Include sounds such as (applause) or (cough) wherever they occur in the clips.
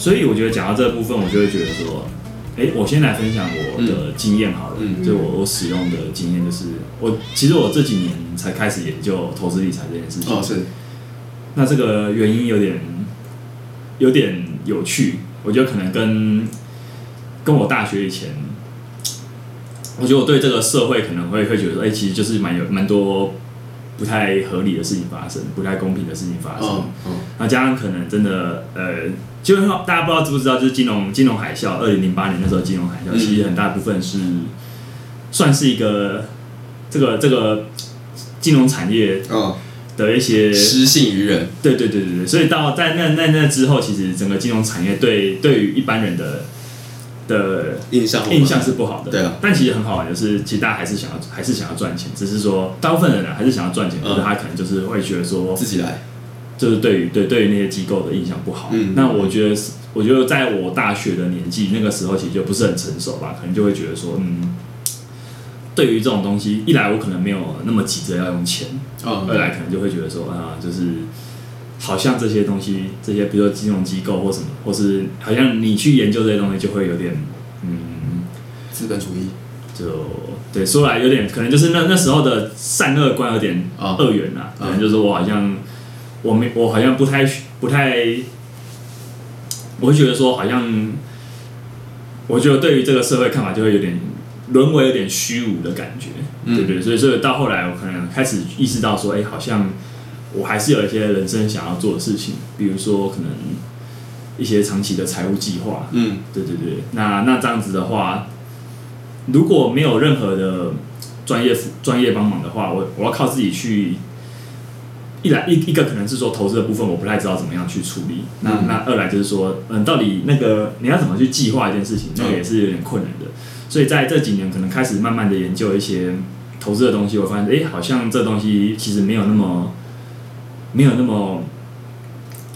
所以我觉得讲到这部分，我就会觉得说，哎、我先来分享我的经验好了，嗯就我我使用的经验，就是我其实我这几年才开始研究投资理财这件事情。哦，是，那这个原因有点有点有趣，我觉得可能跟跟我大学以前，我觉得我对这个社会可能会会觉得说，哎、其实就是蛮有蛮多不太合理的事情发生，不太公平的事情发生。哦哦，那加上可能真的呃，就是大家不知道知不知道，就是金融金融海啸，二零零八年那时候金融海啸，嗯。其实很大部分是算是一个这个这个金融产业哦，的一些失信于人，对对对对对，所以到在那那那之后，其实整个金融产业对对于一般人的的印象印象是不好的。对啊。但其实很好玩，就是其实大家还是想要还是想要赚钱，只是说大部分人呢还是想要赚钱，嗯。可是他可能就是会觉得说，自己来，就是对于对对于那些机构的印象不好。嗯那我觉得是，我觉得在我大学的年纪，那个时候其实就不是很成熟吧，可能就会觉得说，嗯。对于这种东西，一来我可能没有那么急着要用钱，哦二来可能就会觉得说啊，就是好像这些东西，这些比如说金融机构或什么，或是好像你去研究这些东西，就会有点嗯，资本主义，就对说来有点可能就是那那时候的善恶观有点哦二元啊，哦可能就是我好像我没我好像不太不太，我会觉得说好像，我觉得对于这个社会看法就会有点沦为有点虚无的感觉，嗯。对对，所以所以到后来我可能开始意识到说，哎、好像我还是有一些人生想要做的事情，比如说可能一些长期的财务计划，嗯。对对对，那那这样子的话，如果没有任何的专业辅专业帮忙的话，我我要靠自己去。一来一一个可能是说投资的部分我不太知道怎么样去处理，那、嗯。那二来就是说，嗯，到底那个你要怎么去计划一件事情，那个嗯。也是有点困难的。所以在这几年可能开始慢慢的研究一些投资的东西，我发现，哎、好像这东西其实没有那么没有那么。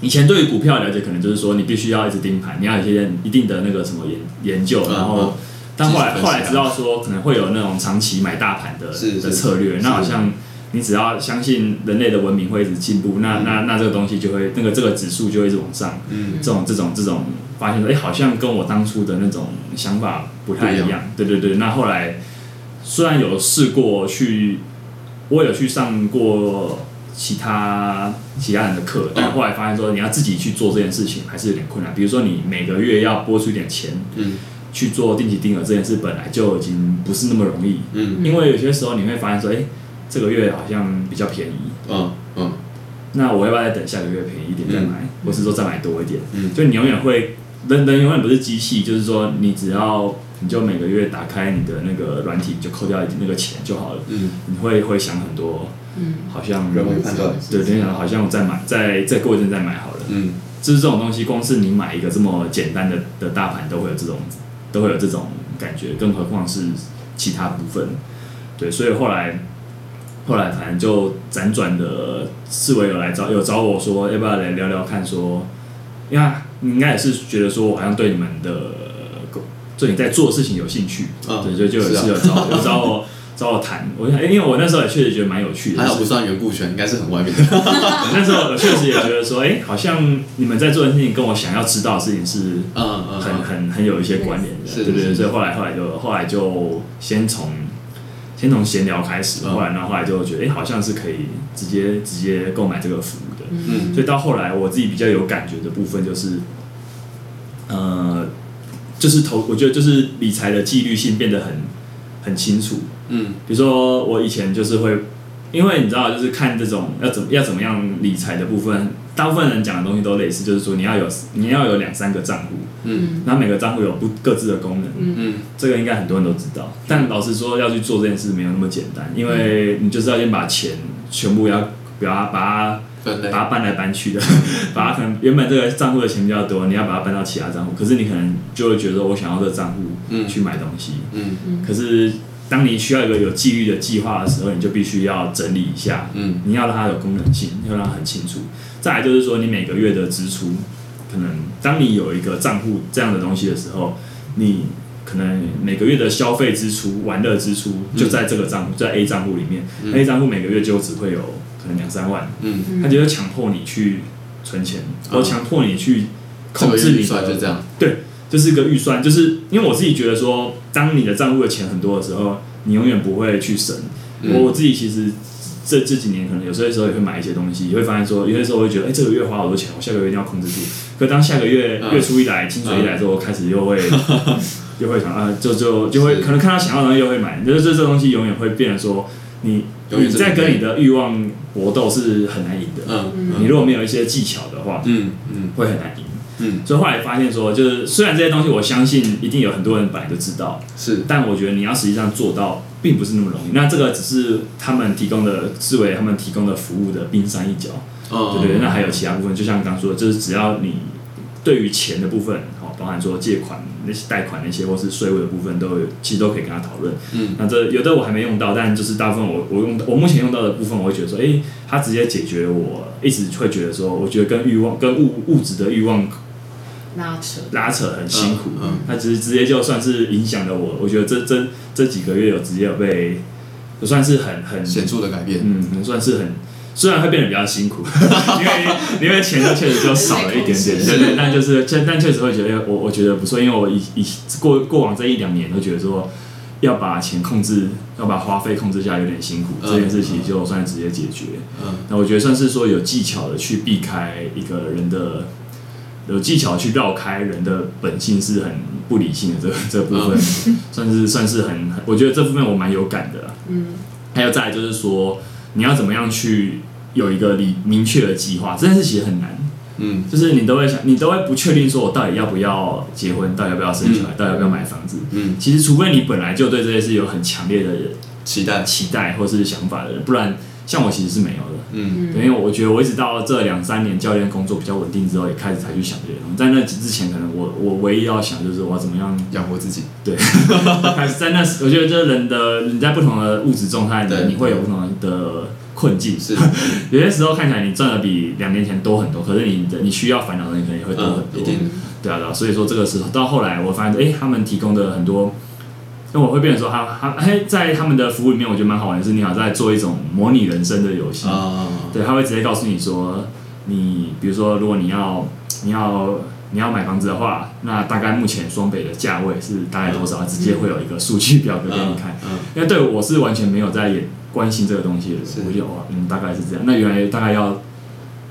以前对于股票了解，可能就是说你必须要一直盯盘，你要有一些一定的那个什么研研究，嗯嗯。然后，但后来后来知道说可能会有那种长期买大盘的的策略，那好像你只要相信人类的文明会一直进步，那那那这个东西就会那个这个指数就会一直往上，嗯。这种这种这种发现说，哎、好像跟我当初的那种想法不太一样。对对对，那后来虽然有试过去，我有去上过其他其他人的课，但后来发现说，你要自己去做这件事情还是有点困难。比如说，你每个月要拨出一点钱嗯。去做定期定额这件事，本来就已经不是那么容易，嗯。因为有些时候你会发现说，哎、这个月好像比较便宜，嗯嗯。那我要不要再等下个月便宜一点再买，或是说再买多一点？嗯。就你永远会人人永远不是机器，就是说你只要你就每个月打开你的那个软体，就扣掉那个钱就好了。嗯，你会会想很多，嗯，好像人为判断，对，联想好像我再买再再过一阵再买好了。嗯。就是这种东西，光是你买一个这么简单的的大盘，都会有这种都会有这种感觉，更何况是其他部分。对，所以后来后来反正就辗转的，四维有来找有找我说，要不要来聊聊看说，因为你应该也是觉得说我好像对你们的对你在做的事情有兴趣，嗯。对，所以就有是啊是有找有找我找我谈，我想，哎因为我那时候也确实觉得蛮有趣的，就是还好不算缘故圈，应该是很外面的。我 (laughs) 那时候我确实也觉得说，哎、好像你们在做的事情跟我想要知道的事情是嗯嗯很很很有一些关联的，对对对，所以后来后来就后来就先从先从闲聊开始，嗯。后来呢后后来就觉得，哎、好像是可以直接直接购买这个服务的，嗯。所以到后来我自己比较有感觉的部分就是，呃，就是投，我觉得就是理财的纪律性变得很很清楚，嗯。比如说我以前就是会，因为你知道，就是看这种要怎么要怎么样理财的部分，大部分人讲的东西都类似，就是说你要有你要有两三个账户，嗯。然后每个账户有不各自的功能，嗯。嗯这个应该很多人都知道。但老实说，要去做这件事没有那么简单，因为你就是要先把钱全部要把它把它把它搬来搬去的，把它可能原本这个账户的钱比较多，你要把它搬到其他账户，可是你可能就会觉得我想要这个账户嗯。去买东西，嗯嗯。可是当你需要一个有纪律的计划的时候，你就必须要整理一下，嗯。你要让它有功能性，要让它很清楚。再来就是说，你每个月的支出，可能当你有一个账户这样的东西的时候，你可能每个月的消费支出、玩乐支出就在这个账户，在 A 账户里面、嗯。a 账户每个月就只会有可能两三万，嗯。他就会强迫你去存钱，哦或强迫你去控制你的就这样，对，就是一个预算，就是因为我自己觉得说，当你的账户的钱很多的时候，你永远不会去省。嗯。我我自己其实这这几年可能有些时候也会买一些东西，也会发现说，有些时候会觉得，哎、这个月花好多钱，我下个月一定要控制住。可当下个月、嗯月初一来，薪水一来之后，我开始又会 (laughs) 又会想啊，就就就会可能看到想要的东西又会买，就是这这东西永远会变成说，你你永远在跟你的欲望搏斗是很难赢的。嗯你如果没有一些技巧的话，嗯嗯会很难赢。嗯，所以后来发现说，就是虽然这些东西我相信一定有很多人本来就知道，是但我觉得你要实际上做到，并不是那么容易。那这个只是他们提供的，视为他们提供的服务的冰山一角，哦对对对。那还有其他部分，就像刚刚说的，就是只要你对于钱的部分，哦，包含说借款那些贷款那些，或是税务的部分，都有其实都可以跟他讨论。嗯那这有的我还没用到，但就是大部分我我用我目前用到的部分，我会觉得说，诶，他直接解决我一直会觉得说，我觉得跟欲望跟物物质的欲望拉扯，拉扯很辛苦，嗯嗯它只是直接就算是影响了我，我觉得这这这几个月有直接有被，有算是很很显著的改变，嗯，可能算是很，虽然会变得比较辛苦，(laughs) 因为因为钱就确实就少了一点点，对对，但就是但但确实会觉得我我觉得不错，因为我以以过过往这一两年都觉得说。要把钱控制，要把花费控制下，有点辛苦。嗯这件事情就算直接解决。嗯那我觉得算是说有技巧的去避开一个人的，有技巧去绕开人的本性是很不理性的这个这部分，算是算是很，我觉得这部分我蛮有感的啦。嗯，还有再来就是说，你要怎么样去有一个理明确的计划，这件事其实很难。嗯就是你都会想，你都会不确定说我到底要不要结婚，到底要不要生小孩，到底要不要买房子。嗯，其实除非你本来就对这件事有很强烈的期待，期待或是想法的人，不然像我其实是没有的。嗯对因为我觉得我一直到这两三年教练工作比较稳定之后，也开始才去想这些东西。在那之前，可能我我唯一要想就是我要怎么样养活自己，(laughs) 对，开始在那时，我觉得这人的你在不同的物质状态里，你会有不同的困境。是，(laughs) 有些时候看起来你赚的比两年前多很多，可是你的你需要烦恼的人可能也会多很嗯，多。一定，对啊，对啊，所以说这个时候到后来，我发现，哎、他们提供的很多，那我会变成说，他他哎，在他们的服务里面，我觉得蛮好玩的是，你好在做一种模拟人生的游戏。啊，对，他会直接告诉你说，你比如说，如果你要你要你要买房子的话，那大概目前双北的价位是大概多少？直接会有一个数据表格给你看。嗯，因为对我是完全没有在也关心这个东西的我就哇，嗯，大概是这样。那原来大概要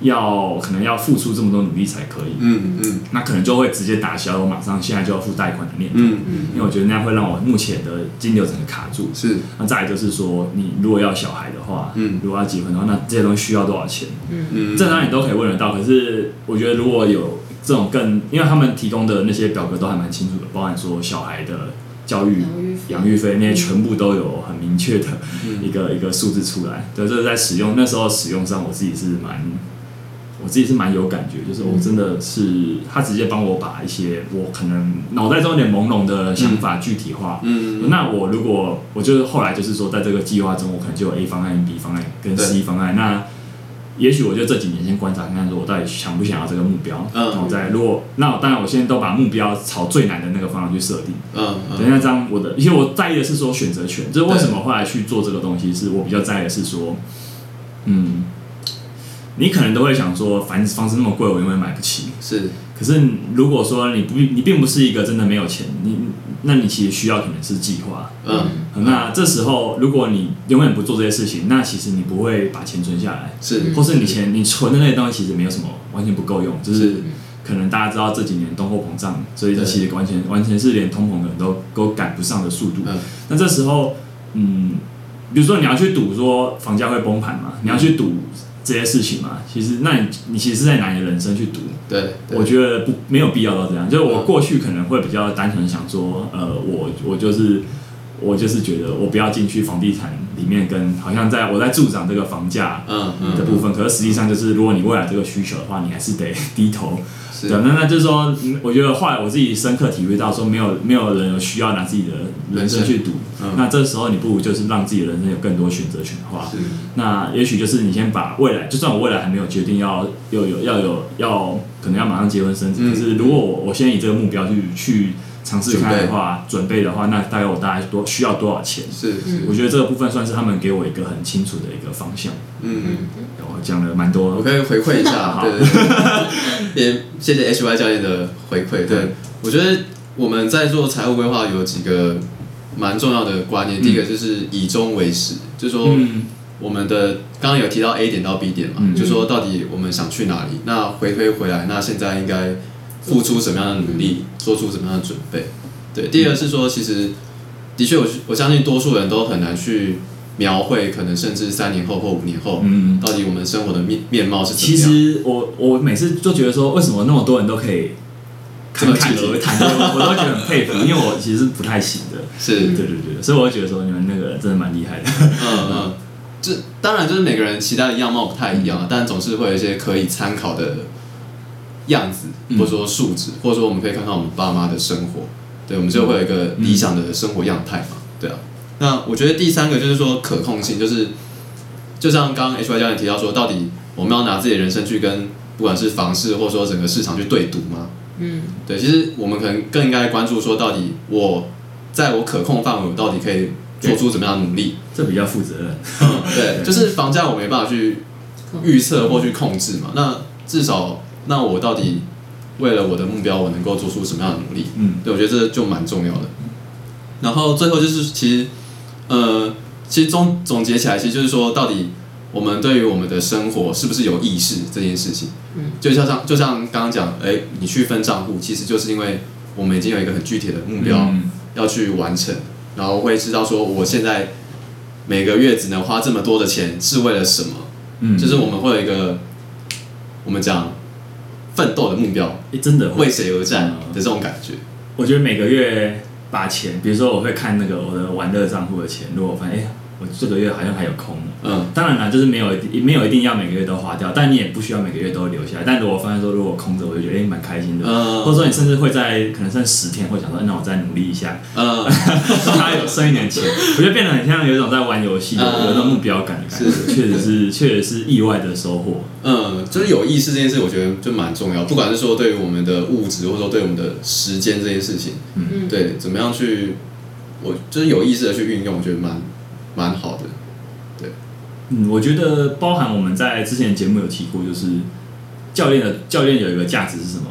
要可能要付出这么多努力才可以，嗯嗯那可能就会直接打消我马上现在就要付贷款的念头。嗯因为我觉得那样会让我目前的金流整个卡住。是，那再来就是说，你如果要小孩的话，嗯如果要结婚的话，那这些东西需要多少钱？嗯，这当然你都可以问得到。可是我觉得如果有这种更，因为他们提供的那些表格都还蛮清楚的，包含说小孩的教育、养育费那些全部都有很明确的嗯一个、一个数字出来。对，这是在使用那时候使用上，我自己是蛮。我自己是蛮有感觉，就是我真的是他直接帮我把一些我可能脑袋中有点朦胧的想法具体化，嗯。那我如果我就是后来就是说，在这个计划中，我可能就有 A 方案、B 方案跟 C 方案。那也许我就这几年先观察看看，说我到底想不想要这个目标。嗯。然后再如果那我当然我现在都把目标朝最难的那个方向去设定。嗯等一下这样我的，因为我在意的是说选择权，就是为什么后来去做这个东西，是我比较在意的是说，嗯，你可能都会想说，反正房子那么贵，我永远买不起。是，可是如果说你不，你并不是一个真的没有钱，你那你其实需要可能是计划。嗯。那这时候，如果你永远不做这些事情，那其实你不会把钱存下来，是，或是你钱你存的那些东西其实没有什么，完全不够用，就是可能大家知道这几年通货膨胀，所以其实完全完全是连通膨的人都都赶不上的速度。嗯。那这时候，嗯，比如说你要去赌说房价会崩盘嘛，你要去赌这些事情嘛，其实那你你其实是在拿你的人生去赌。对，对我觉得不没有必要到这样。就是我嗯过去可能会比较单纯想说，呃，我我就是我就是觉得我不要进去房地产里面跟好像在我在助长这个房价嗯嗯的部分，可是实际上就是如果你未来这个需求的话，你还是得低头。是。对，那那就是说，嗯我觉得后来我自己深刻体会到说，没有没有人有需要拿自己的人生去赌。嗯。那这时候你不如就是让自己的人生有更多选择权的话，那也许就是你先把未来，就算我未来还没有决定要有有要有要可能要马上结婚生子，嗯。可是如果我我先以这个目标去去尝试看的话，准备的话，那大概我大概多需要多少钱？是是，我觉得这个部分算是他们给我一个很清楚的一个方向。嗯，我讲了蛮多，我可以回馈一下，对对对，也谢谢 H Y 教练的回馈。对。我觉得我们在做财务规划有几个蛮重要的观念，第一个就是以终为始，就是说我们的刚刚有提到 A 点到 B 点嘛，就说到底我们想去哪里，那回推回来，那现在应该付出什么样的努力，做出什么样的准备？对，第二个是说，其实的确我我相信多数人都很难去。描绘可能甚至三年后或五年后，嗯，到底我们生活的面面貌是怎么样？其实我我每次就觉得说，为什么那么多人都可以侃侃而谈，我都觉得很佩服，(laughs) 因为我其实是不太行的。是，对对对，所以我会觉得说，你们那个真的蛮厉害的。嗯嗯，这当然就是每个人期待的样貌不太一样，但总是会有一些可以参考的样子，或者说素质，或者说我们可以看看我们爸妈的生活，对，我们就会有一个理想的生活样态嘛，对啊。那我觉得第三个就是说可控性，就是就像刚刚 H Y 教练提到说，到底我们要拿自己的人生去跟不管是房市或者说整个市场去对赌吗？嗯，对，其实我们可能更应该关注说，到底我在我可控范围，我到底可以做出怎么样的努力？这比较负责任。(laughs) 对，就是房价我没办法去预测或去控制嘛。那至少，那我到底为了我的目标，我能够做出什么样的努力？嗯，对，我觉得这就蛮重要的。然后最后就是其实。呃，其实总总结起来，其实就是说，到底我们对于我们的生活是不是有意识这件事情？嗯，就像像就像刚刚讲，哎，你去分账户，其实就是因为我们已经有一个很具体的目标要去完成，然后会知道说，我现在每个月只能花这么多的钱是为了什么？嗯，就是我们会有一个我们讲奋斗的目标，真的为谁而战的这种感觉。我觉得每个月。把钱，比如说我会看那个我的玩乐账户的钱，如果发现哎。我这个月好像还有空，嗯，当然了，就是没有没有一定要每个月都花掉，但你也不需要每个月都留下来。但如果发现说如果空着，我就觉得哎蛮开心的，嗯，或者说你甚至会在可能剩十天，会想说那我再努力一下，嗯，(laughs) 他有剩一点钱，我觉得变得很像有一种在玩游戏，有一种目标感的感觉，确实是确实是意外的收获。嗯，就是有意识这件事，我觉得就蛮重要，不管是说对于我们的物质，或者说对我们的时间这件事情，嗯，对，怎么样去，我就是有意识的去运用，我觉得蛮。蛮好的，对，嗯，我觉得包含我们在之前节目有提过，就是教练的教练有一个价值是什么？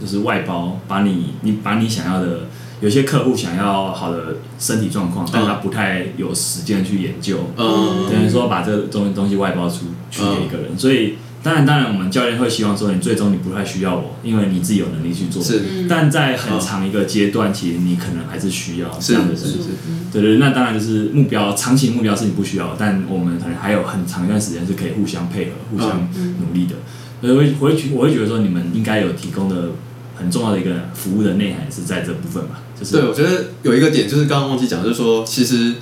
就是外包，把你你把你想要的，有些客户想要好的身体状况，但他不太有时间去研究，嗯，等于说把这东东西外包出去给一个人，所以。当然，当然，我们教练会希望说，你最终你不太需要我，因为你自己有能力去做。是。但在很长一个阶段，其实你可能还是需要这样的事情。对对，那当然就是目标，长期目标是你不需要，但我们可能还有很长一段时间是可以互相配合、互相努力的。所以，我会我会觉得说，你们应该有提供的很重要的一个服务的内涵是在这部分吧？就是。对，我觉得有一个点就是刚刚忘记讲，就是说，其实，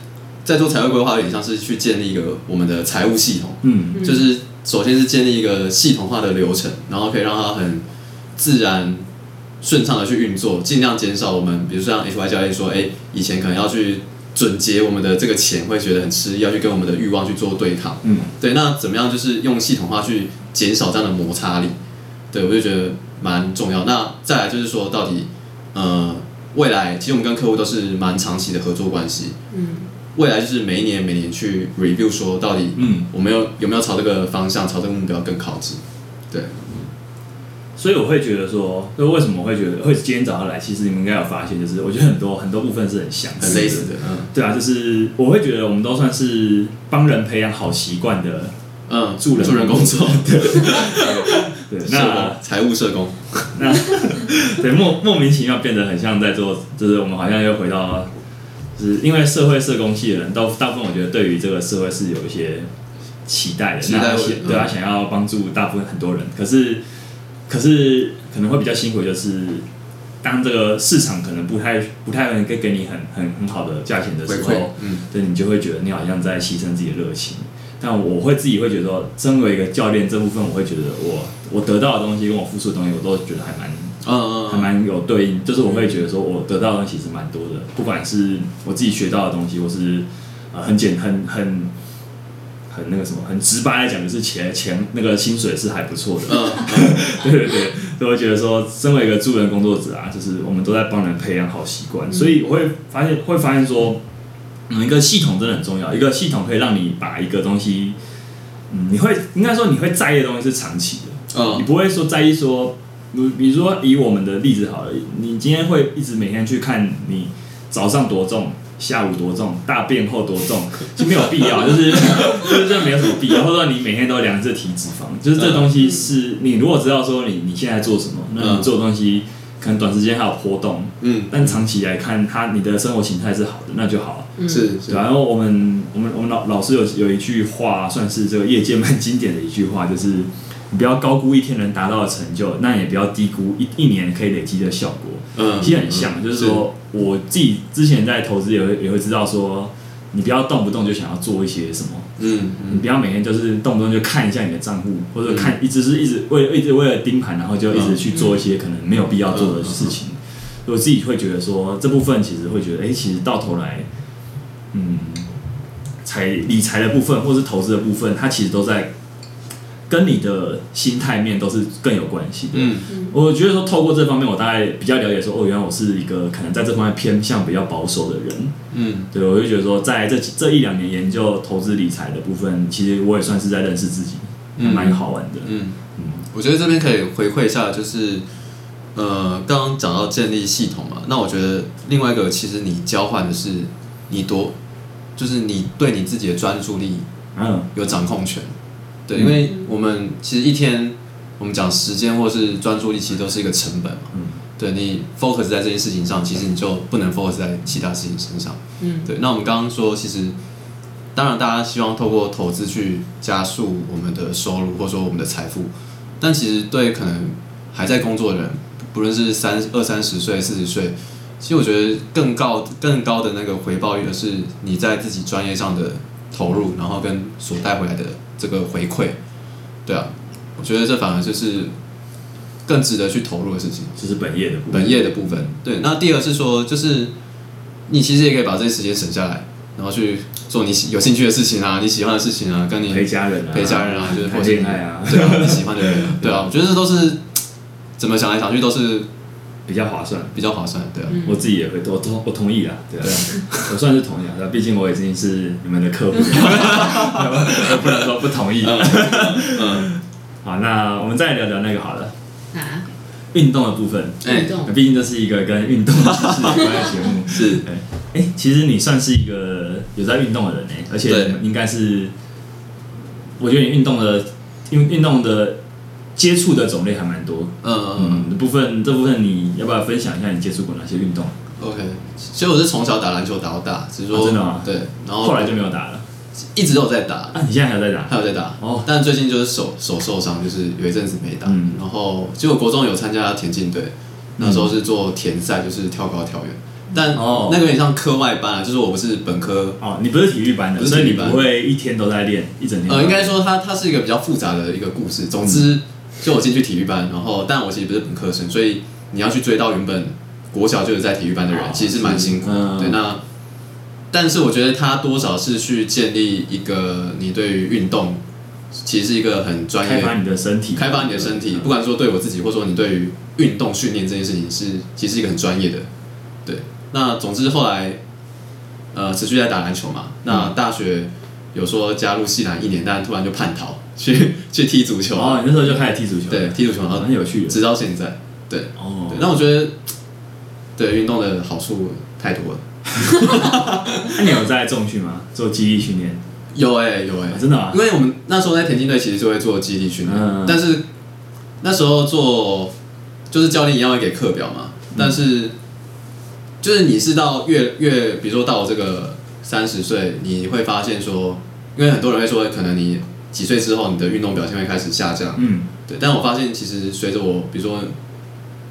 在做财务规划有点像是去建立一个我们的财务系统。嗯。就是。首先是建立一个系统化的流程，然后可以让它很自然、顺畅的去运作，尽量减少我们，比如说像 H Y 教练说，哎，以前可能要去准结我们的这个钱，会觉得很吃力，要去跟我们的欲望去做对抗。嗯，对，那怎么样就是用系统化去减少这样的摩擦力？对我就觉得蛮重要。那再来就是说，到底呃，未来其实我们跟客户都是蛮长期的合作关系。嗯。未来就是每一年每年去 review 说到底，嗯，我们有有没有朝这个方向、朝这个目标更靠近？对，所以我会觉得说，就为什么会觉得会今天早上来？其实你们应该有发现，就是我觉得很多很多部分是很相似、很类似的。嗯，对啊，就是我会觉得我们都算是帮人培养好习惯的，嗯，助人助人工作，(laughs) 对，对，那财务社工，那 (laughs) 对莫莫名其妙变得很像在做，就是我们好像又回到。是因为社会社工系的人都大部分，我觉得对于这个社会是有一些期待的，那对他想要帮助大部分很多人，可是可是可能会比较辛苦，就是当这个市场可能不太不太能给给你很很很好的价钱的时候，嗯，对你就会觉得你好像在牺牲自己的热情。但我会自己会觉得说，身为一个教练这部分，我会觉得我我得到的东西跟我付出的东西，我都觉得还蛮。嗯，还蛮有对应，就是我会觉得说，我得到的东西其实蛮多的，不管是我自己学到的东西，或是呃很简很很很那个什么，很直白来讲，就是钱钱那个薪水是还不错的。嗯，对对对，所以我觉得说，身为一个助人工作者啊，就是我们都在帮人培养好习惯，所以我会发现会发现说，嗯，一个系统真的很重要，一个系统可以让你把一个东西，嗯，你会应该说你会在意的东西是长期的，嗯，你不会说在意说，比比如说以我们的例子好了，你今天会一直每天去看你早上多重。下午多重，大便后多重，(laughs) 就没有必要，就是 (laughs) 就是这没有什么必要。或者说你每天都量这体脂肪，就是这东西是你如果知道说你你现在做什么，那你做东西可能短时间还有波动，嗯，但长期来看，它你的生活形态是好的，那就好。是，然后我们我们我们老老师有有一句话，算是这个业界蛮经典的一句话，就是你不要高估一天能达到的成就，那也不要低估一一年可以累积的效果。嗯，其实很像，就是说。我自己之前在投资也会也会知道说，你不要动不动就想要做一些什么，嗯，你不要每天就是动不动就看一下你的账户，或者看一直是一直为一直为了盯盘，然后就一直去做一些可能没有必要做的事情。我自己会觉得说，这部分其实会觉得，哎，其实到头来，嗯，财理财的部分或是投资的部分，它其实都在。跟你的心态面都是更有关系的。嗯，我觉得说透过这方面，我大概比较了解说，哦，原来我是一个可能在这方面偏向比较保守的人。嗯，对，我就觉得说，在这这一两年研究投资理财的部分，其实我也算是在认识自己，蛮好玩的。嗯嗯，我觉得这边可以回馈一下，就是呃，刚刚讲到建立系统嘛，那我觉得另外一个其实你交换的是你多，就是你对你自己的专注力，嗯，有掌控权。对，因为我们其实一天，我们讲时间或是专注力，其实都是一个成本嘛。嗯。对你 focus 在这件事情上，其实你就不能 focus 在其他事情身上。嗯。对，那我们刚刚说，其实当然大家希望透过投资去加速我们的收入，或者说我们的财富，但其实对可能还在工作的人，不论是三二三十岁、四十岁，其实我觉得更高更高的那个回报率的是你在自己专业上的投入，然后跟所带回来的。这个回馈，对啊，我觉得这反而就是更值得去投入的事情，这是本业的本业的部分。对，那第二是说，就是你其实也可以把这些时间省下来，然后去做你喜有兴趣的事情啊，你喜欢的事情啊，跟你陪家人啊，陪家人啊，就是谈恋爱啊，对啊，你喜欢的人，对啊，我觉得这都是怎么想来想去都是。比较划算，比较划算，对啊，我自己也会，我同我同意啊，对啊，我算是同意啊，毕竟我已经是你们的客户，(laughs) 不能说不同意。嗯，(laughs) 好，那我们再聊聊那个好了，啊，运动的部分，运动，毕竟这是一个跟运动有关的节目，(laughs) 是，哎，其实你算是一个有在运动的人呢，而且应该是，我觉得你运动的运运动的。接触的种类还蛮多，嗯嗯嗯，部分这部分你要不要分享一下你接触过哪些运动？OK，所以我是从小打篮球打到大，只是说真的吗？对，然后后来就没有打了，一直都有在打。啊，你现在还有在打？还有在打哦，但最近就是手手受伤，就是有一阵子没打。嗯，然后结果国中有参加田径队，那时候是做田赛，就是跳高跳远，但哦，那个有点像课外班啊，就是我不是本科哦，你不是体育班的，所以你不会一天都在练一整天。呃，应该说它它是一个比较复杂的一个故事。总之。就我进去体育班，然后但我其实不是本科生，所以你要去追到原本国小就是在体育班的人，其实是蛮辛苦。对，那但是我觉得他多少是去建立一个你对于运动，其实是一个很专业，开发你的身体，开发你的身体。不管说对我自己，或者说你对于运动训练这件事情，是其实是一个很专业的。对，那总之后来，呃，持续在打篮球嘛。那大学有说加入系篮一年，但突然就叛逃。去 (laughs) 去踢足球哦，你那时候就开始踢足球，对，踢足球然后很有趣，直到现在，对，哦，那我觉得，对运动的好处太多了。(laughs) 那你有在重训吗？做肌力训练？有哎，有哎，真的啊！因为我们那时候在田径队，其实就会做肌力训练，但是那时候做就是教练一样会给课表嘛，但是就是你是到越越，比如说到我这个三十岁，你会发现说，因为很多人会说，可能你。几岁之后，你的运动表现会开始下降。嗯，对。但我发现，其实随着我，比如说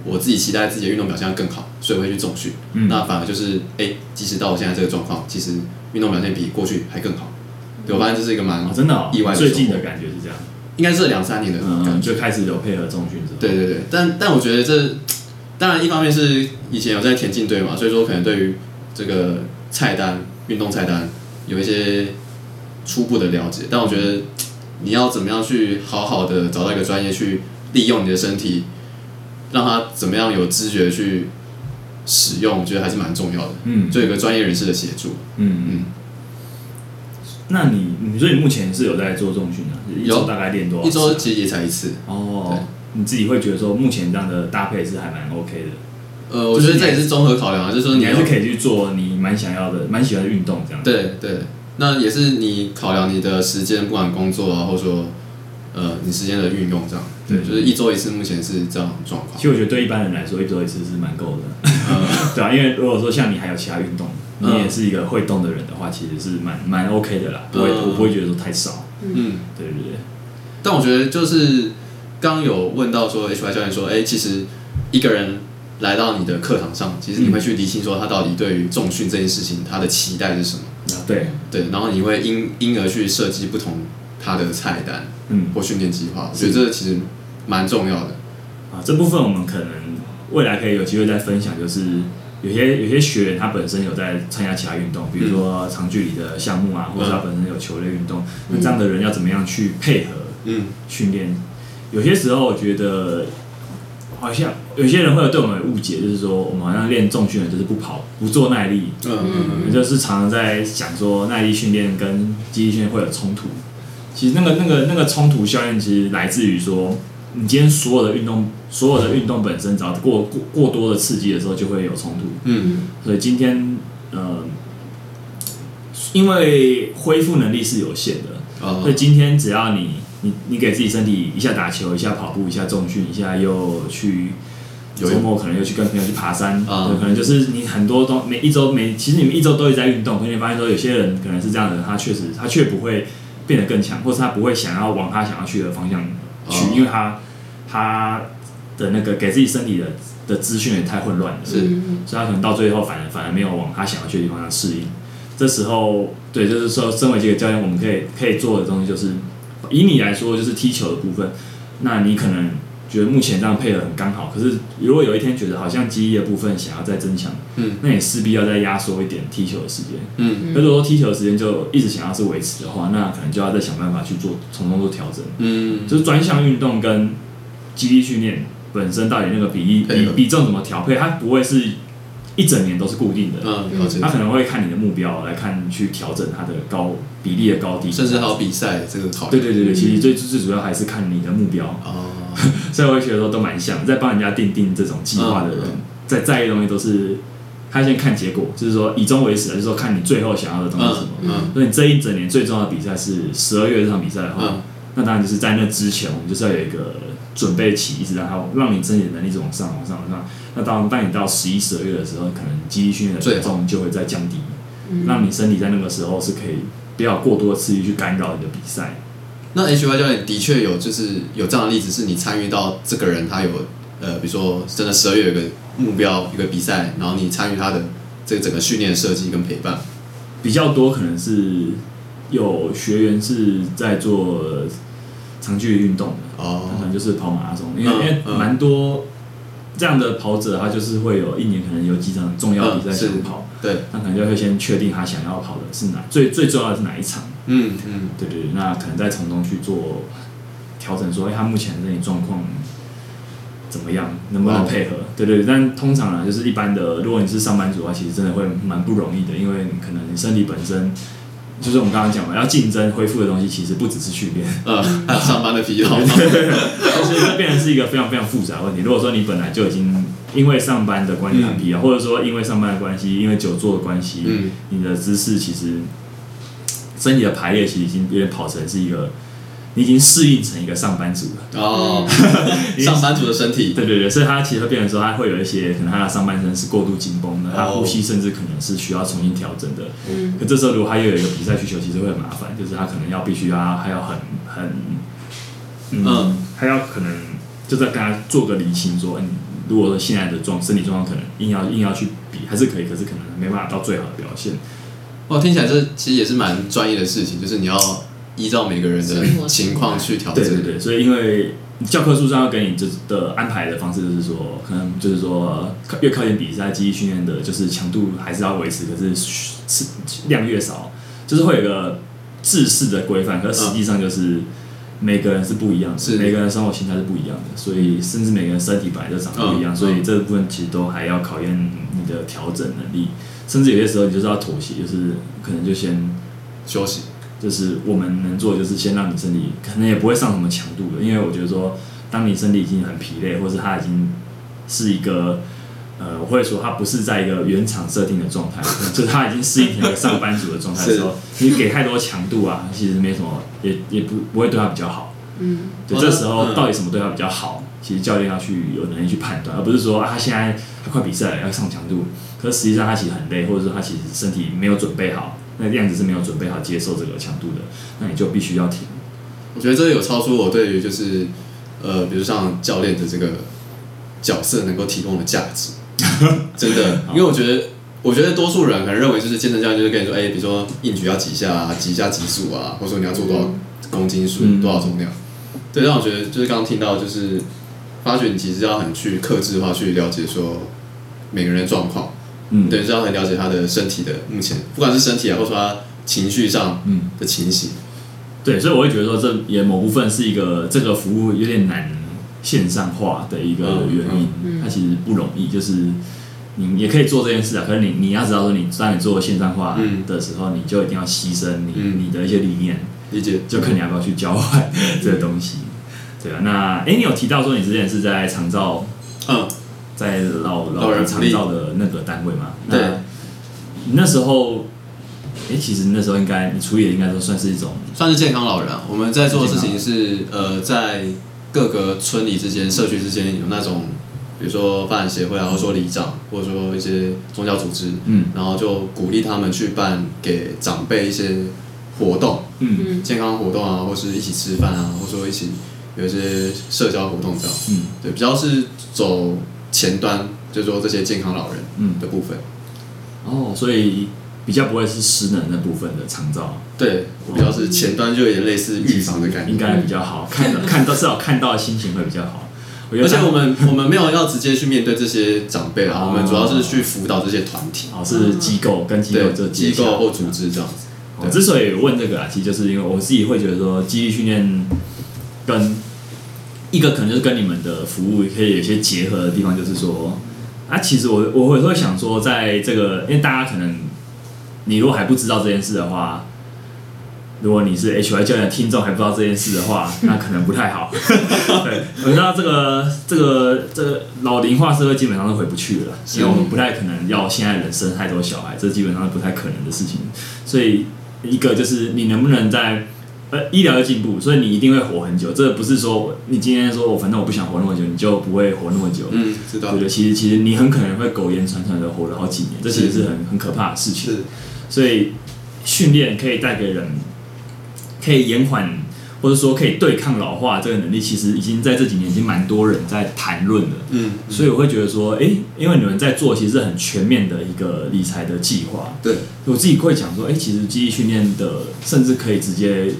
我自己期待自己的运动表现要更好，所以会去重训。嗯，那反而就是，哎，即使到我现在这个状况，其实运动表现比过去还更好。对我发现这是一个蛮真的意外。最近的感觉是这样，应该是两三年的感觉就开始有配合重训。对对对，但但我觉得这当然一方面是以前有在田径队嘛，所以说可能对于这个菜单、运动菜单有一些。初步的了解。但我觉得你要怎么样去好好的找到一个专业去利用你的身体，让他怎么样有知觉去使用，我觉得还是蛮重要的。嗯，就有一个专业人士的协助。嗯嗯。那你，你说你目前是有在做重训的？一周大概练多少？一周其实也才一次。哦。你自己会觉得说，目前这样的搭配是还蛮 OK 的。呃，我觉得这也是综合考量啊，就是说你还是可以去做你蛮想要的、蛮喜欢的运动这样。对对，那也是你考量你的时间，不管工作啊，或者说呃你时间的运用这样。对，就是一周一次，目前是这样状况。其实我觉得对一般人来说，一周一次是蛮够的。(laughs) 对啊，因为如果说像你还有其他运动，你也是一个会动的人的话，其实是蛮蛮 OK 的啦，不会我不会觉得说太少。嗯，对对对。但我觉得就是刚有问到说，H Y 教练说，哎，其实一个人。来到你的课堂上，其实你会去理清说他到底对于重训这件事情他的期待是什么？对对，然后你会因因而去设计不同他的菜单，嗯，或训练计划。我觉得这其实蛮重要的。啊，这部分我们可能未来可以有机会再分享，就是有些有些学员他本身有在参加其他运动，比如说长距离的项目啊，或者他本身有球类运动，那这样的人要怎么样去配合嗯训练？有些时候我觉得。好像有些人会有对我们误解，就是说我们好像练重训的就是不跑、不做耐力，嗯嗯，就是常常在想说耐力训练跟肌力训练会有冲突。其实那个、那个、那个冲突效应其实来自于说，你今天所有的运动、所有的运动本身，只要过过过多的刺激的时候，就会有冲突。嗯，所以今天呃，因为恢复能力是有限的，所以今天只要你。你你给自己身体一下打球，一下跑步，一下重训，一下又去周末可能又去跟朋友去爬山，可能就是你很多都每一周每其实你们一周都在运动，可你发现说有些人可能是这样的，他确实他却不会变得更强，或是他不会想要往他想要去的方向去，因为他他的那个给自己身体的的资讯也太混乱了，是，所以他可能到最后反而反而没有往他想要去的地方上适应。这时候，对，就是说，身为这个教练，我们可以可以做的东西就是。以你来说，就是踢球的部分，那你可能觉得目前这样配合很刚好。可是如果有一天觉得好像记忆的部分想要再增强，嗯，那你势必要再压缩一点踢球的时间，嗯。如果说踢球的时间就一直想要是维持的话，那可能就要再想办法去做从中做调整，嗯。就是专项运动跟肌力训练本身到底那个比例比比重怎么调配，它不会是。一整年都是固定的，嗯，他可能会看你的目标来看去调整它的高比例的高低，甚至还有比赛这个考对对对对，其实最最主要还是看你的目标。哦，(laughs) 所以我会觉得说都蛮像，在帮人家定定这种计划的人，在在意的东西都是他先看结果，就是说以终为始，就是说看你最后想要的东西是什么。嗯，所以你这一整年最重要的比赛是十二月这场比赛的话，那当然就是在那之前，我们就是要有一个。准备期，一直让它让你身体的能力往上、往上、往上。那当当你到十一、十二月的时候，可能肌力训练的比重就会再降低，让你身体在那个时候是可以不要过多的刺激去干扰你的比赛。那 H Y 教练的确有，就是有这样的例子，是你参与到这个人他有呃，比如说真的十二月有个目标一个比赛，然后你参与他的这个整个训练设计跟陪伴，比较多可能是有学员是在做。长距离运动的，哦，可能就是跑马拉松，因为因为蛮多这样的跑者，他就是会有一年可能有几场重要比赛想跑，对，那可能就会先确定他想要跑的是哪最最重要的是哪一场，嗯嗯，对对，那可能再从中去做调整，说哎，他目前的身体状况怎么样，能不能配合？对对，但通常呢，就是一般的，如果你是上班族的话，其实真的会蛮不容易的，因为你可能你身体本身。就是我们刚刚讲嘛，要竞争恢复的东西，其实不只是训练，呃，还有上班的疲劳，就是这变成是一个非常非常复杂的问题。如果说你本来就已经因为上班的关系很疲劳，或者说因为上班的关系，因为久坐的关系，嗯，你的姿势其实身体的排列其实已经有点跑成是一个。你已经适应成一个上班族了哦，(laughs) 上班族的身体，对对对，所以他其实会变成说，他会有一些可能他的上半身是过度紧绷的，他呼吸甚至可能是需要重新调整的。嗯，可这时候如果他又有一个比赛需求，其实会很麻烦，就是他可能要必须要还要很很，嗯，还要可能就在跟他做个理清，说，嗯，如果说现在的状身体状况可能硬要硬要去比，还是可以，可是可能没办法到最好的表现。哇，听起来这其实也是蛮专业的事情，就是你要。依照每个人的情况去调整。对对对，所以因为教科书上要给你这的安排的方式，就是说，可能就是说，越靠近比赛，记忆训练的就是强度还是要维持，可是是量越少，就是会有个制式的规范，可实际上就是每个人是不一样的，是。每个人生活形态是不一样的，所以甚至每个人身体本来就长得不一样，嗯。所以这部分其实都还要考验你的调整能力，甚至有些时候你就是要妥协，就是可能就先休息，就是我们能做的就是先让你身体可能也不会上什么强度的，因为我觉得说，当你身体已经很疲累，或是它已经是一个呃，我会说它不是在一个原厂设定的状态，(laughs) 就是它已经适应成一个上班族的状态的时候，你给太多强度啊，其实没什么，也也不不会对他比较好。嗯，对，哦这时候嗯到底什么对他比较好？其实教练要去有能力去判断，而不是说啊，他现在他快比赛了要上强度，可是实际上他其实很累，或者说他其实身体没有准备好，那个样子是没有准备好接受这个强度的，那你就必须要停。我觉得这有超出我对于就是呃，比如像教练的这个角色能够提供的价值，(laughs) 真的，因为我觉得。我觉得多数人可能认为就是健身教练就是跟你说，哎、比如说硬举要几下啊，几下几组啊，或者说你要做多少公斤数、嗯多少重量。对，让我觉得就是刚刚听到，就是发觉你其实要很去克制化去了解说每个人的状况，嗯，对，是要很了解他的身体的目前，不管是身体啊，或者说他情绪上嗯，的情形。对，所以我会觉得说，这也某部分是一个这个服务有点难线上化的一个原因，嗯。嗯。它其实不容易，就是。你也可以做这件事啊，可是你你要知道说，你当你做线上化嗯。的时候，你就一定要牺牲你、嗯。你的一些理念，理解，就看你要不要去交换 (laughs) 这个东西，对啊。那哎，你有提到说你之前是在长照，嗯，在老老人长照的那个单位嘛？对。那时候，哎，其实那时候应该你处理的应该都算是一种，算是健康老人啊。我们在做的事情是，呃，在各个村里之间、社区之间有那种，比如说发展协会啊，或者说里长，或者说一些宗教组织，嗯。然后就鼓励他们去办给长辈一些活动，嗯。嗯。健康活动啊，或是一起吃饭啊，或者说一起有一些社交活动这样。嗯。对，比较是走前端，就是说这些健康老人嗯，的部分。哦，所以比较不会是失能那部分的长照，对，我比较是前端就有点类似预防的感觉。应该比较好，看到 (laughs) 看到至少看到的心情会比较好。我觉得而且我们我们没有要直接去面对这些长辈啊，哦我们主要是去辅导这些团体，哦是机构跟机构对这机构或组织这样子。我之所以问这个啊，其实就是因为我自己会觉得说，记忆训练跟一个可能就是跟你们的服务可以有些结合的地方，就是说啊，其实我我会会想说，在这个因为大家可能你如果还不知道这件事的话。如果你是 HY 教练的听众还不知道这件事的话，(laughs) 那可能不太好。(laughs) 对，我知道这个这个这个老龄化社会基本上是回不去了，因为我们不太可能要现在人生太多小孩，这基本上是不太可能的事情。所以一个就是你能不能在呃医疗的进步，所以你一定会活很久。这个不是说你今天说我反正我不想活那么久，你就不会活那么久。嗯，知道对。对，其实其实你很可能会苟延残喘的活了好几年，这其实是很很可怕的事情。是，所以训练可以带给人，可以延缓或者说可以对抗老化这个能力，其实已经在这几年已经蛮多人在谈论了。嗯，所以我会觉得说，诶，因为你们在做其实是很全面的一个理财的计划，对，我自己会讲说，诶，其实记忆训练的甚至可以直接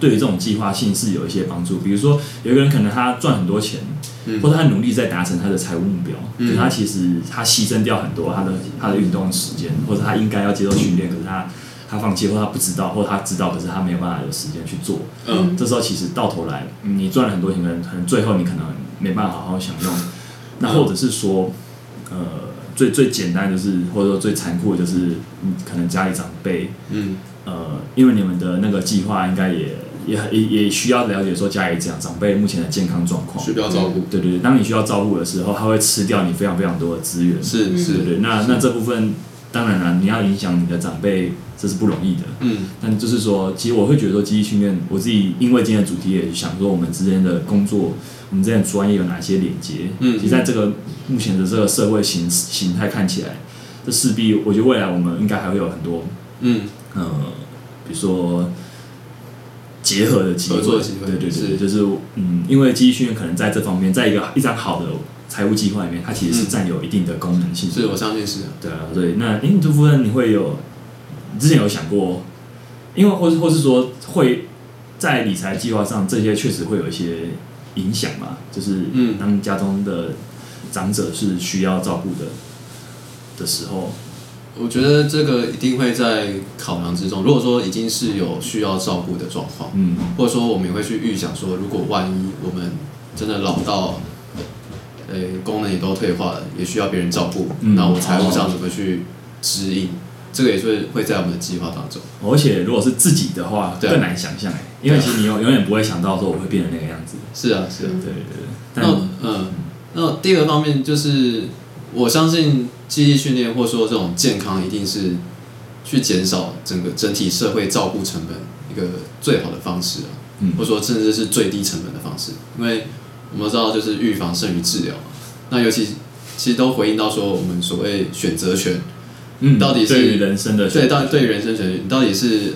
对于这种计划性是有一些帮助。比如说，有一个人可能他赚很多钱，嗯或者他努力在达成他的财务目标，嗯可是他其实他牺牲掉很多他的他的运动时间，或者他应该要接受训练，可是他他放弃，或他不知道，或者他知道，可是他没有办法有时间去做。嗯，这时候其实到头来，嗯你赚了很多钱，可能可能最后你可能没办法好好享用。那或者是说，呃，最最简单就是，或者说最残酷的就是，嗯，可能家里长辈，嗯，呃，因为你们的那个计划应该也也也也需要了解说家里长长辈目前的健康状况。需要照顾，对对对，当你需要照顾的时候，他会吃掉你非常非常多的资源。对是是，对，那那这部分当然了，你要影响你的长辈，这是不容易的。嗯但就是说，其实我会觉得说，记忆训练，我自己因为今天的主题也想说，我们之间的工作，我们之间的专业有哪些连接？嗯其实在这个目前的这个社会形形态看起来，这势必我觉得未来我们应该还会有很多嗯，呃，比如说结合的机会，合作的机会对对对，是。就是嗯，因为记忆训练可能在这方面，在一个一张好的财务计划里面，它其实是嗯。占有一定的功能性的。是我相信是，对啊，对，那诶，你这部分你会有，你之前有想过，因为或是或是说会在理财计划上，这些确实会有一些影响嘛，就是嗯。当家中的长者是需要照顾的的时候，我觉得这个一定会在考量之中。如果说已经是有需要照顾的状况，嗯，或者说我们也会去预想说，如果万一我们真的老到，呃，功能也都退化了，也需要别人照顾，那我财务上怎么去指引？这个也是会在我们的计划当中。而且如果是自己的话，更难想象哎，因为其实你永永远不会想到说我会变成那个样子。是啊，是啊，对对对。那嗯，那第二个方面就是，我相信记忆训练或者说这种健康，一定是去减少整个整体社会照顾成本一个最好的方式啊，嗯，或者说甚至是最低成本的方式，因为我们都知道就是预防胜于治疗嘛。那尤其其实都回应到说我们所谓选择权。嗯，到底是对于人生的对，到对于人生选择，你到底是，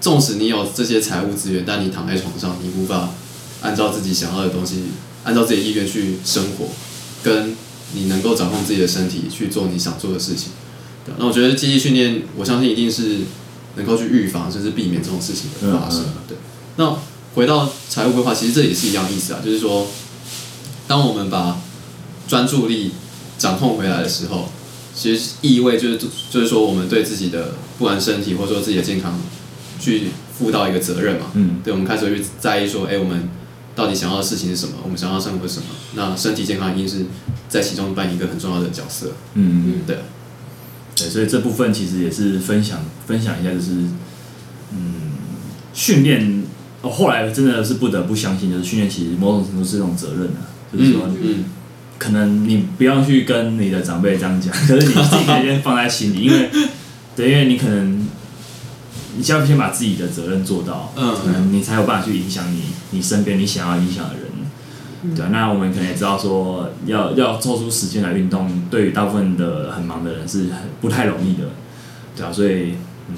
纵使你有这些财务资源，但你躺在床上，你无法按照自己想要的东西，按照自己意愿去生活，跟你能够掌控自己的身体去做你想做的事情。那我觉得记忆训练，我相信一定是能够去预防甚至避免这种事情的发生。对，那回到财务规划，其实这也是一样意思啊，就是说，当我们把专注力掌控回来的时候。其实意味就是就是说，我们对自己的不管身体或者说自己的健康，去负到一个责任嘛。嗯。对，我们开始去在意说，哎，我们到底想要的事情是什么？我们想要生活是什么？那身体健康一定是在其中扮演一个很重要的角色。嗯嗯。对。对，所以这部分其实也是分享分享一下，就是嗯，训练，我后来真的是不得不相信，就是训练其实某种程度是一种责任啊，就是说嗯。可能你不要去跟你的长辈这样讲，可是你自己可以先放在心里，因为，对，因为你可能，你先要先把自己的责任做到，嗯，可能你才有办法去影响你你身边你想要影响的人，对那我们可能也知道说，要要抽出时间来运动，对于大部分的很忙的人是很不太容易的，对啊，所以，嗯，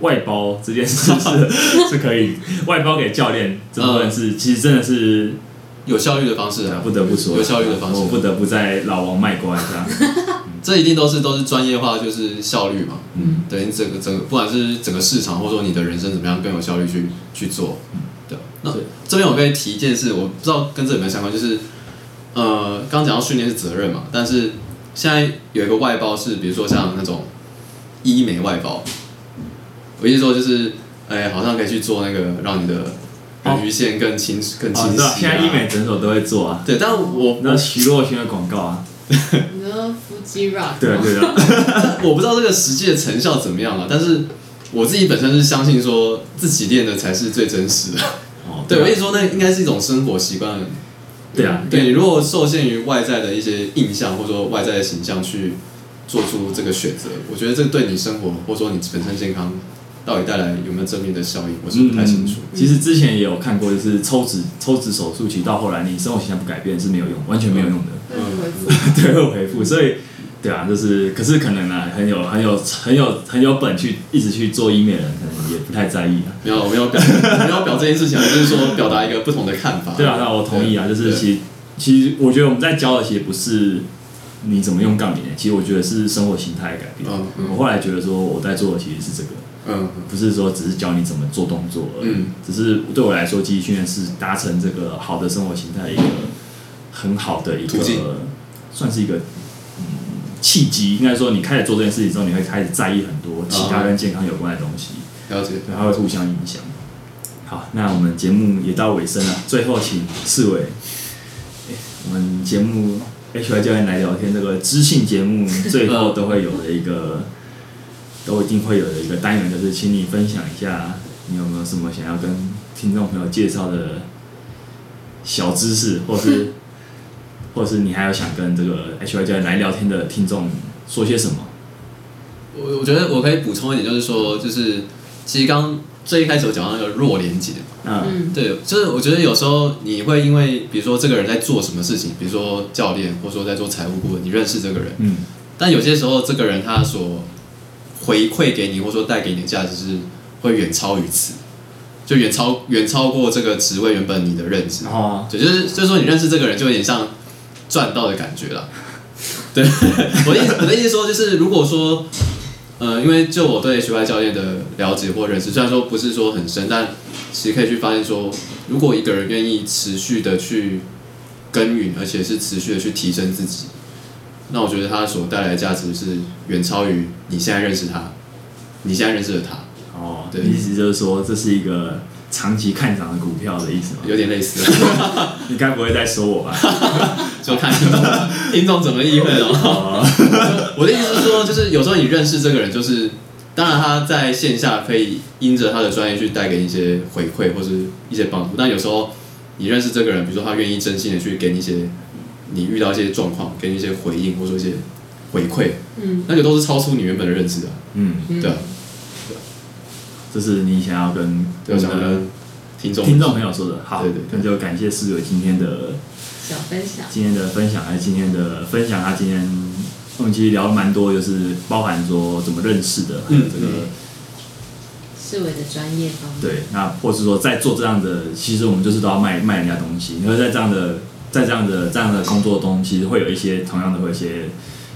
外包这件事是 (laughs) 是可以外包给教练，这部分是其实真的是。有效率的方式啊，不得不说，有效率的方式，我不得不在老王卖瓜这样。这一定都是都是专业化，就是效率嘛。嗯，对你整个整个，不管是整个市场，或者说你的人生怎么样更有效率去去做。对，那这边我可以提一件事，我不知道跟这有没有相关，就是呃，刚讲到训练是责任嘛，但是现在有一个外包是，比如说像那种医美外包，我意思说就是，哎，好像可以去做那个让你的。人鱼线更清更清晰。现在医美诊所都会做啊。对，但我那徐若瑄的广告啊。你说腹肌 rock。对对对。(laughs) 我不知道这个实际的成效怎么样了，但是我自己本身是相信说自己练的才是最真实的。哦。对，我跟你说，那应该是一种生活习惯。对啊。对你如果受限于外在的一些印象，或者说外在的形象去做出这个选择，我觉得这对你生活，或者说你本身健康。到底带来有没有正面的效应，我是不太清楚。其实之前也有看过，就是抽脂抽脂手术，其实到后来你生活形象不改变是没有用，完全没有用的。对，会 (laughs) 回复。所以，对啊，就是，可是可能呢，很有很有很有很有本去一直去做医美的人，可能也不太在意啊。没有没有表没有表这件事情，就是说表达一个不同的看法。对啊，那我同意啊。就是其实其实我觉得我们在教的其实不是你怎么用杠铃，其实我觉得是生活形态改变。我后来觉得说我在做的其实是这个。嗯，不是说只是教你怎么做动作而已，只是对我来说，记忆训练是达成这个好的生活形态一个很好的一个，算是一个嗯契机。应该说，你开始做这件事情之后，你会开始在意很多其他跟健康有关的东西，了解，它会互相影响。好，那我们节目也到尾声了，最后请四位，我们节目 H Y 教练来聊天这个知性节目，(laughs) 最后都会有的一个。都一定会有的一个单元，就是请你分享一下，你有没有什么想要跟听众朋友介绍的小知识，或是，或者是你还有想跟这个 H Y 教练来聊天的听众说些什么？我我觉得我可以补充一点，就是说，就是其实刚最一开始我讲到那个弱连接，嗯，对，就是我觉得有时候你会因为，比如说这个人在做什么事情，比如说教练，或者说在做财务顾问，你认识这个人，嗯，但有些时候这个人他所回馈给你，或者说带给你的价值是会远超于此，就远超远超过这个职位原本你的认知。哦，对，就是就是说你认识这个人就有点像赚到的感觉了。(laughs) 对，(laughs) 我意我的意思说就是，如果说，呃，因为就我对 H Y 教练的了解或认识，虽然说不是说很深，但其实可以去发现说，如果一个人愿意持续的去耕耘，而且是持续的去提升自己。那我觉得他所带来的价值是远超于你现在认识他，你现在认识的他。哦，对意思就是说这是一个长期看涨的股票的意思吗？有点类似，(laughs) 你该不会在说我吧？(laughs) 就看听众听众怎么意会哦。哦，(laughs) 我的意思是说，就是有时候你认识这个人，就是当然他在线下可以因着他的专业去带给你一些回馈或是一些帮助，但有时候你认识这个人，比如说他愿意真心的去给你一些你遇到一些状况，给你一些回应或者说一些回馈，嗯那个都是超出你原本的认知的，嗯，嗯对啊，这是你想要跟对，我们的听众听众朋友说的。好，对对对。那就感谢思伟今天的小分享，今天的分享，还是今天的分享，他今天我们其实聊了蛮多，就是包含说怎么认识的，还有这个、嗯。思维的专业方面，对，那或是说在做这样的，其实我们就是都要卖卖人家东西，因为在这样的在这样的这样的工作中，其实会有一些同样的会有一些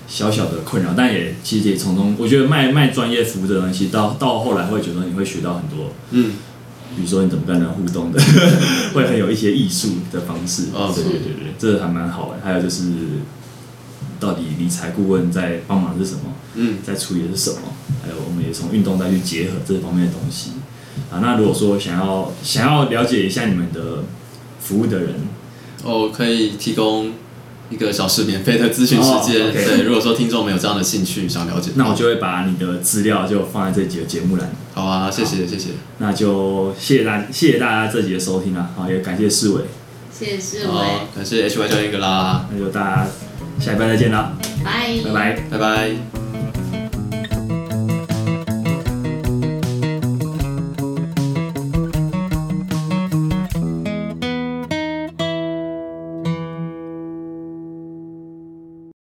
小小的困扰，但也其实也从中，我觉得卖卖专业服务的东西，到到后来会觉得你会学到很多，嗯，比如说你怎么跟人互动的，(laughs) 会很有一些艺术的方式。哦对对对对，这还蛮好的。还有就是，到底理财顾问在帮忙是什么？嗯，在处理的是什么？还有我们也从运动再去结合这方面的东西。啊，那如果说想要想要了解一下你们的服务的人，哦，可以提供一个小时免费的咨询时间。对，如果说听众没有这样的兴趣想了解，那我就会把你的资料就放在这集的节目栏。好啊，谢谢谢谢。那就谢谢大谢谢大家这集的收听啊，好，也感谢世伟，谢谢思维，好，感谢 HY 教练哥啦，那就大家下一拜再见啦，拜拜拜。拜拜。